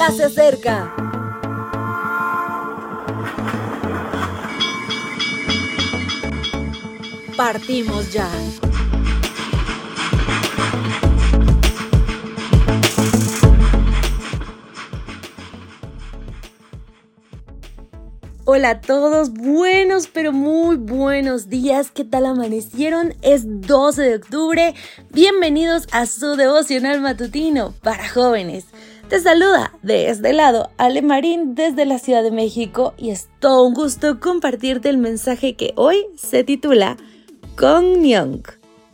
ya se acerca. Partimos ya. Hola a todos, buenos pero muy buenos días, ¿qué tal amanecieron? Es 12 de octubre, bienvenidos a su devocional matutino para jóvenes. Te saluda de este lado Ale Marín desde la Ciudad de México y es todo un gusto compartirte el mensaje que hoy se titula Myung.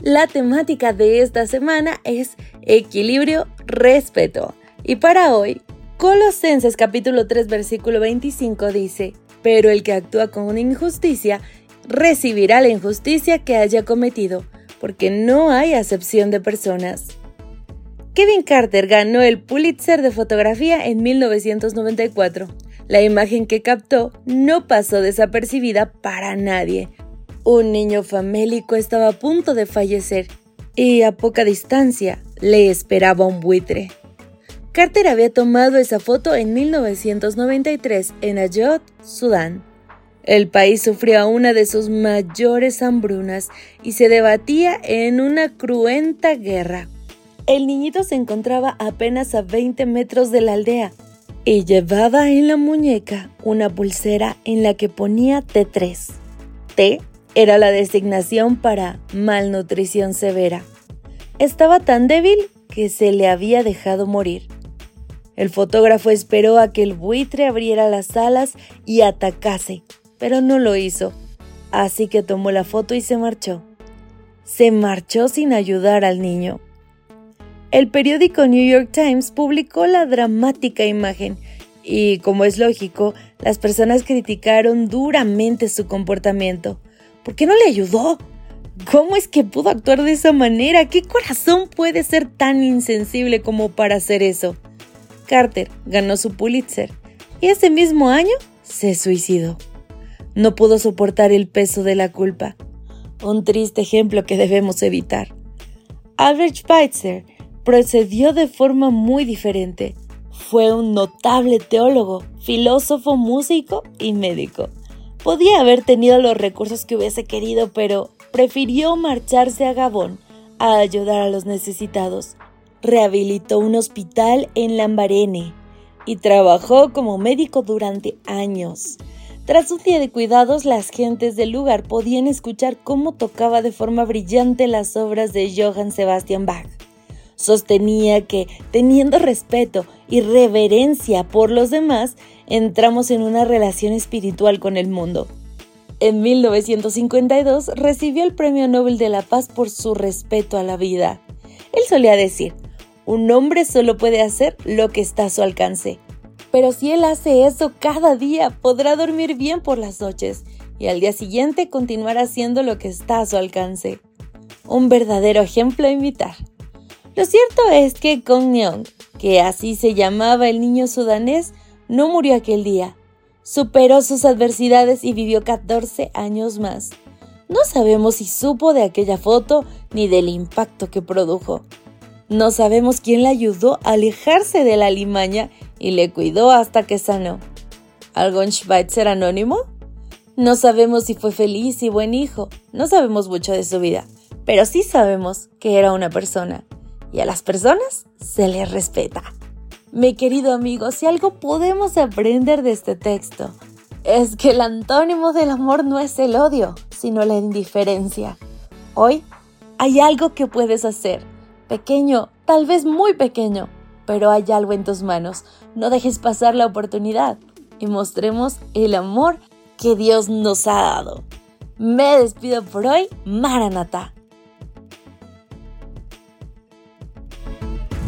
La temática de esta semana es equilibrio, respeto. Y para hoy, Colosenses capítulo 3 versículo 25 dice, pero el que actúa con una injusticia recibirá la injusticia que haya cometido, porque no hay acepción de personas. Kevin Carter ganó el Pulitzer de fotografía en 1994. La imagen que captó no pasó desapercibida para nadie. Un niño famélico estaba a punto de fallecer y a poca distancia le esperaba un buitre. Carter había tomado esa foto en 1993 en Ayot, Sudán. El país sufría una de sus mayores hambrunas y se debatía en una cruenta guerra. El niñito se encontraba apenas a 20 metros de la aldea y llevaba en la muñeca una pulsera en la que ponía T3. T era la designación para malnutrición severa. Estaba tan débil que se le había dejado morir. El fotógrafo esperó a que el buitre abriera las alas y atacase, pero no lo hizo, así que tomó la foto y se marchó. Se marchó sin ayudar al niño. El periódico New York Times publicó la dramática imagen y, como es lógico, las personas criticaron duramente su comportamiento. ¿Por qué no le ayudó? ¿Cómo es que pudo actuar de esa manera? ¿Qué corazón puede ser tan insensible como para hacer eso? Carter ganó su Pulitzer y ese mismo año se suicidó. No pudo soportar el peso de la culpa. Un triste ejemplo que debemos evitar. Albert Schweitzer procedió de forma muy diferente. Fue un notable teólogo, filósofo, músico y médico. Podía haber tenido los recursos que hubiese querido, pero prefirió marcharse a Gabón a ayudar a los necesitados rehabilitó un hospital en Lambarene y trabajó como médico durante años. Tras un día de cuidados, las gentes del lugar podían escuchar cómo tocaba de forma brillante las obras de Johann Sebastian Bach. Sostenía que, teniendo respeto y reverencia por los demás, entramos en una relación espiritual con el mundo. En 1952 recibió el Premio Nobel de la Paz por su respeto a la vida. Él solía decir, un hombre solo puede hacer lo que está a su alcance. Pero si él hace eso cada día, podrá dormir bien por las noches y al día siguiente continuar haciendo lo que está a su alcance. Un verdadero ejemplo a imitar. Lo cierto es que Kong Nyong, que así se llamaba el niño sudanés, no murió aquel día. Superó sus adversidades y vivió 14 años más. No sabemos si supo de aquella foto ni del impacto que produjo. No sabemos quién le ayudó a alejarse de la limaña y le cuidó hasta que sanó. ¿Algún Schweitzer anónimo? No sabemos si fue feliz y buen hijo, no sabemos mucho de su vida, pero sí sabemos que era una persona y a las personas se les respeta. Mi querido amigo, si algo podemos aprender de este texto, es que el antónimo del amor no es el odio, sino la indiferencia. Hoy hay algo que puedes hacer Pequeño, tal vez muy pequeño, pero hay algo en tus manos. No dejes pasar la oportunidad y mostremos el amor que Dios nos ha dado. Me despido por hoy, Maranata.